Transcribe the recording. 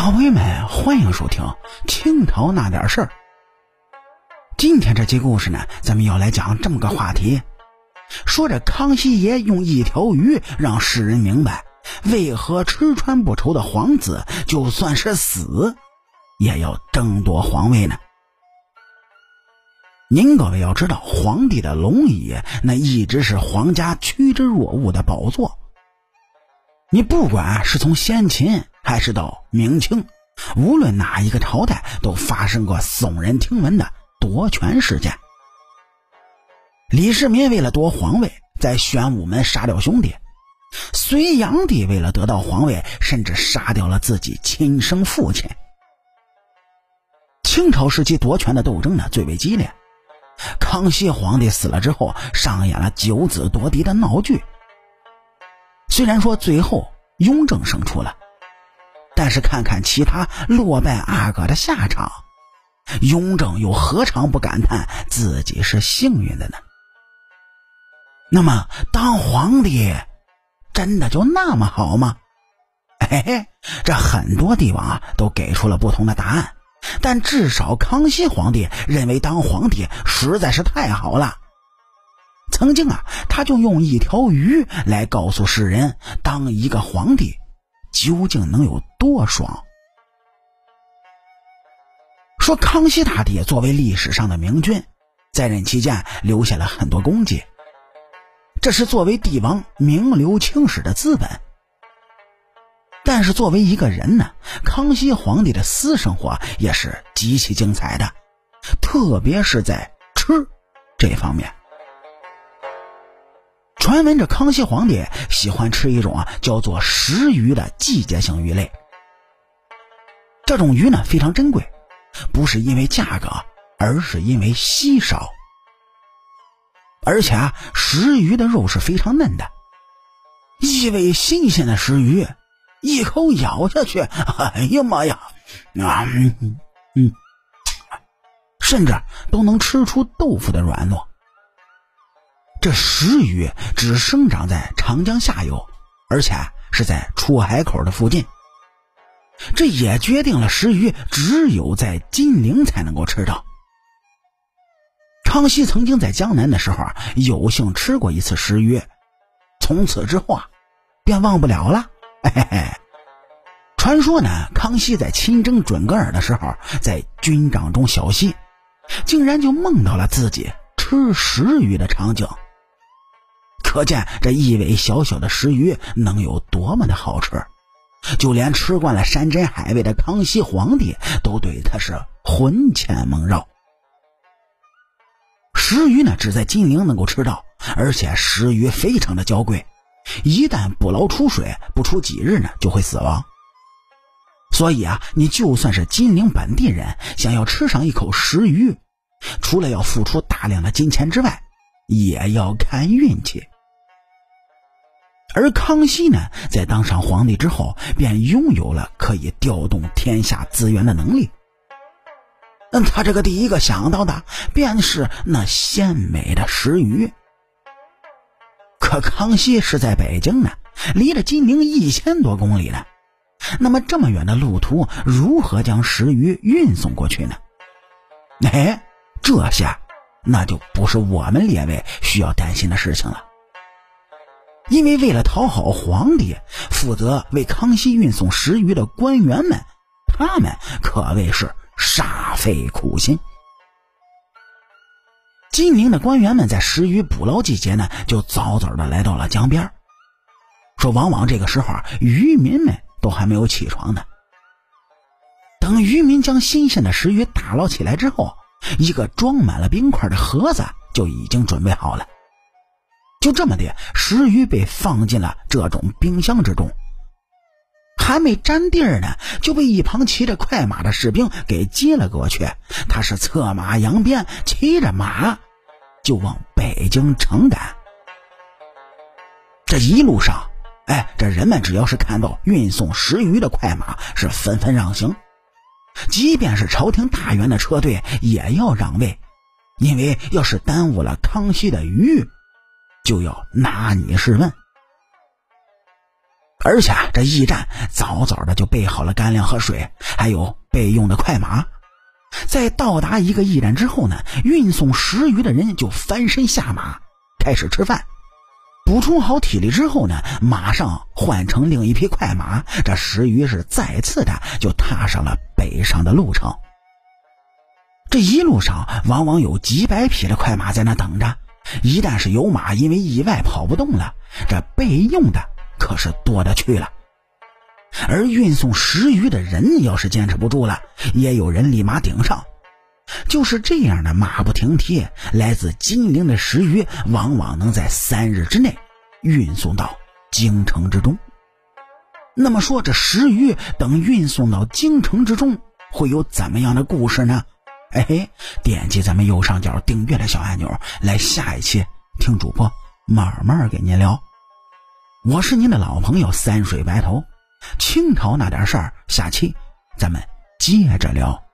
各位们，欢迎收听《清朝那点事儿》。今天这期故事呢，咱们要来讲这么个话题：说这康熙爷用一条鱼让世人明白，为何吃穿不愁的皇子，就算是死，也要争夺皇位呢？您各位要知道，皇帝的龙椅那一直是皇家趋之若鹜的宝座。你不管是从先秦还是到明清，无论哪一个朝代，都发生过耸人听闻的夺权事件。李世民为了夺皇位，在玄武门杀掉兄弟；隋炀帝为了得到皇位，甚至杀掉了自己亲生父亲。清朝时期夺权的斗争呢，最为激烈。康熙皇帝死了之后，上演了九子夺嫡的闹剧。虽然说最后雍正胜出了，但是看看其他落败阿哥的下场，雍正又何尝不感叹自己是幸运的呢？那么当皇帝真的就那么好吗？哎，这很多帝王啊都给出了不同的答案，但至少康熙皇帝认为当皇帝实在是太好了。曾经啊，他就用一条鱼来告诉世人，当一个皇帝究竟能有多爽。说康熙大帝作为历史上的明君，在任期间留下了很多功绩，这是作为帝王名留青史的资本。但是作为一个人呢，康熙皇帝的私生活也是极其精彩的，特别是在吃这方面。传闻这康熙皇帝喜欢吃一种啊叫做石鱼的季节性鱼类。这种鱼呢非常珍贵，不是因为价格，而是因为稀少。而且啊，石鱼的肉是非常嫩的，一尾新鲜的石鱼，一口咬下去，哎呀妈呀，啊，嗯，甚至都能吃出豆腐的软糯。这石鱼只生长在长江下游，而且是在出海口的附近。这也决定了石鱼只有在金陵才能够吃到。康熙曾经在江南的时候啊，有幸吃过一次石鱼，从此之后啊，便忘不了了。嘿嘿，传说呢，康熙在亲征准噶尔的时候，在军帐中小息，竟然就梦到了自己吃石鱼的场景。可见这一尾小小的石鱼能有多么的好吃，就连吃惯了山珍海味的康熙皇帝都对它是魂牵梦绕。石鱼呢，只在金陵能够吃到，而且石鱼非常的娇贵，一旦捕捞出水，不出几日呢就会死亡。所以啊，你就算是金陵本地人，想要吃上一口石鱼，除了要付出大量的金钱之外，也要看运气。而康熙呢，在当上皇帝之后，便拥有了可以调动天下资源的能力。那他这个第一个想到的，便是那鲜美的石鱼。可康熙是在北京呢，离着金陵一千多公里呢，那么这么远的路途，如何将石鱼运送过去呢？哎，这下那就不是我们列位需要担心的事情了。因为为了讨好皇帝，负责为康熙运送石鱼的官员们，他们可谓是煞费苦心。金陵的官员们在石鱼捕捞季节呢，就早早的来到了江边。说往往这个时候，渔民们都还没有起床呢。等渔民将新鲜的石鱼打捞起来之后，一个装满了冰块的盒子就已经准备好了。就这么的，石鱼被放进了这种冰箱之中，还没沾地儿呢，就被一旁骑着快马的士兵给接了过去。他是策马扬鞭，骑着马就往北京城赶。这一路上，哎，这人们只要是看到运送石鱼的快马，是纷纷让行，即便是朝廷大员的车队也要让位，因为要是耽误了康熙的鱼。就要拿你试问。而且啊这驿站早早的就备好了干粮和水，还有备用的快马。在到达一个驿站之后呢，运送食鱼的人就翻身下马，开始吃饭。补充好体力之后呢，马上换成另一匹快马，这石鱼是再次的就踏上了北上的路程。这一路上往往有几百匹的快马在那等着，一旦是有马因为意外跑不动了，这备用的可是多的去了。而运送石鱼的人要是坚持不住了，也有人立马顶上。就是这样的马不停蹄，来自金陵的石鱼往往能在三日之内运送到京城之中。那么说，这石鱼等运送到京城之中，会有怎么样的故事呢？哎嘿，点击咱们右上角订阅的小按钮，来下一期听主播慢慢给您聊。我是您的老朋友三水白头，清朝那点事儿，下期咱们接着聊。